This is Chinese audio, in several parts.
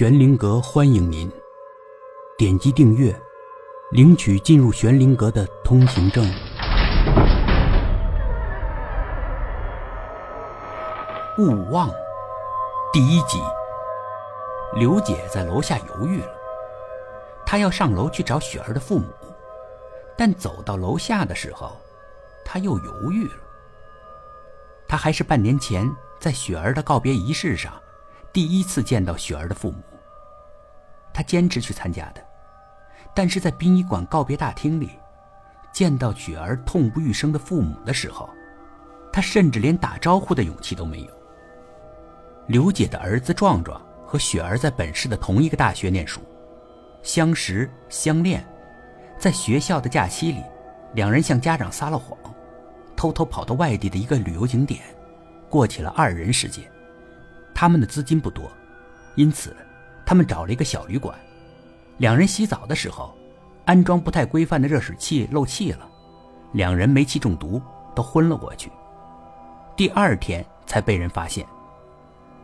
玄灵阁欢迎您，点击订阅，领取进入玄灵阁的通行证。勿忘，第一集。刘姐在楼下犹豫了，她要上楼去找雪儿的父母，但走到楼下的时候，她又犹豫了。她还是半年前在雪儿的告别仪式上。第一次见到雪儿的父母，他坚持去参加的，但是在殡仪馆告别大厅里，见到雪儿痛不欲生的父母的时候，他甚至连打招呼的勇气都没有。刘姐的儿子壮壮和雪儿在本市的同一个大学念书，相识相恋，在学校的假期里，两人向家长撒了谎，偷偷跑到外地的一个旅游景点，过起了二人世界。他们的资金不多，因此，他们找了一个小旅馆。两人洗澡的时候，安装不太规范的热水器漏气了，两人煤气中毒，都昏了过去。第二天才被人发现。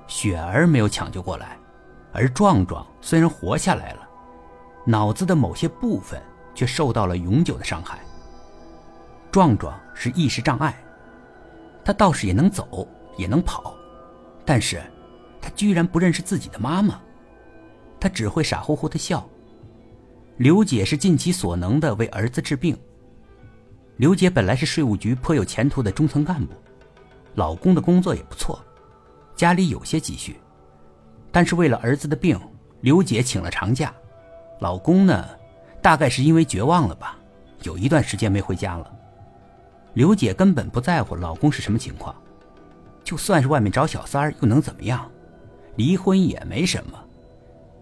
雪儿没有抢救过来，而壮壮虽然活下来了，脑子的某些部分却受到了永久的伤害。壮壮是意识障碍，他倒是也能走，也能跑，但是。他居然不认识自己的妈妈，他只会傻乎乎的笑。刘姐是尽其所能的为儿子治病。刘姐本来是税务局颇有前途的中层干部，老公的工作也不错，家里有些积蓄，但是为了儿子的病，刘姐请了长假。老公呢，大概是因为绝望了吧，有一段时间没回家了。刘姐根本不在乎老公是什么情况，就算是外面找小三儿又能怎么样？离婚也没什么，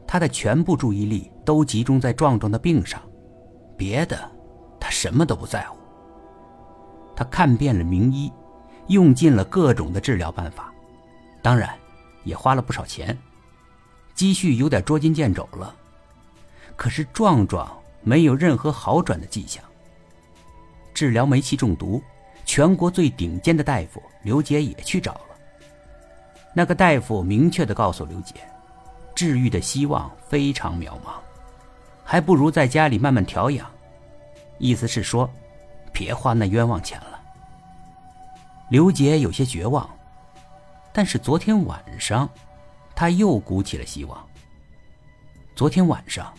他的全部注意力都集中在壮壮的病上，别的他什么都不在乎。他看遍了名医，用尽了各种的治疗办法，当然也花了不少钱，积蓄有点捉襟见肘了。可是壮壮没有任何好转的迹象。治疗煤气中毒，全国最顶尖的大夫刘杰也去找了。那个大夫明确的告诉刘姐，治愈的希望非常渺茫，还不如在家里慢慢调养。意思是说，别花那冤枉钱了。刘姐有些绝望，但是昨天晚上，她又鼓起了希望。昨天晚上，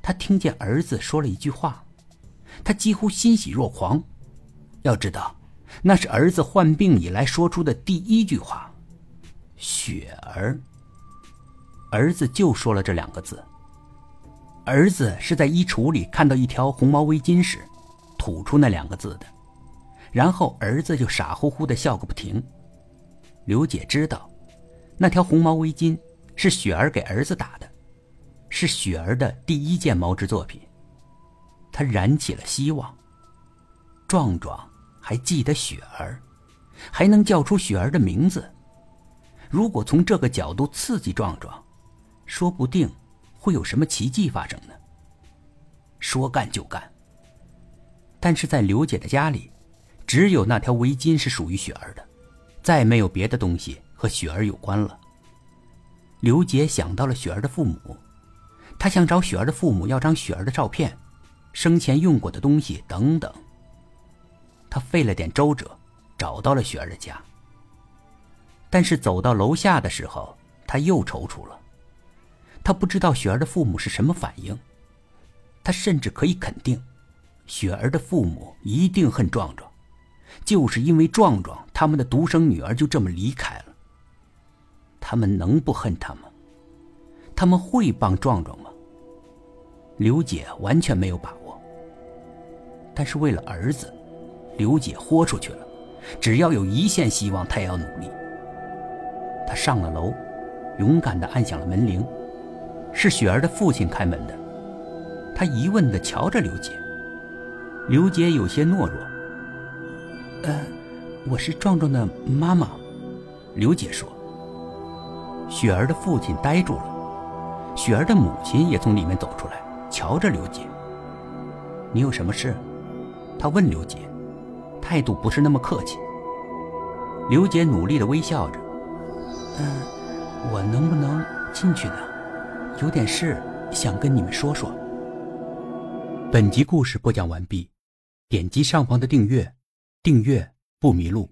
她听见儿子说了一句话，她几乎欣喜若狂。要知道，那是儿子患病以来说出的第一句话。雪儿，儿子就说了这两个字。儿子是在衣橱里看到一条红毛围巾时，吐出那两个字的，然后儿子就傻乎乎的笑个不停。刘姐知道，那条红毛围巾是雪儿给儿子打的，是雪儿的第一件毛织作品。她燃起了希望。壮壮还记得雪儿，还能叫出雪儿的名字。如果从这个角度刺激壮壮，说不定会有什么奇迹发生呢。说干就干。但是在刘姐的家里，只有那条围巾是属于雪儿的，再没有别的东西和雪儿有关了。刘姐想到了雪儿的父母，她想找雪儿的父母要张雪儿的照片、生前用过的东西等等。她费了点周折，找到了雪儿的家。但是走到楼下的时候，他又踌躇了。他不知道雪儿的父母是什么反应。他甚至可以肯定，雪儿的父母一定恨壮壮，就是因为壮壮他们的独生女儿就这么离开了。他们能不恨他吗？他们会帮壮壮吗？刘姐完全没有把握。但是为了儿子，刘姐豁出去了。只要有一线希望，她也要努力。他上了楼，勇敢地按响了门铃，是雪儿的父亲开门的。他疑问地瞧着刘姐，刘姐有些懦弱：“呃，我是壮壮的妈妈。”刘姐说。雪儿的父亲呆住了，雪儿的母亲也从里面走出来，瞧着刘姐：“你有什么事？”他问刘姐，态度不是那么客气。刘姐努力地微笑着。嗯，我能不能进去呢？有点事想跟你们说说。本集故事播讲完毕，点击上方的订阅，订阅不迷路。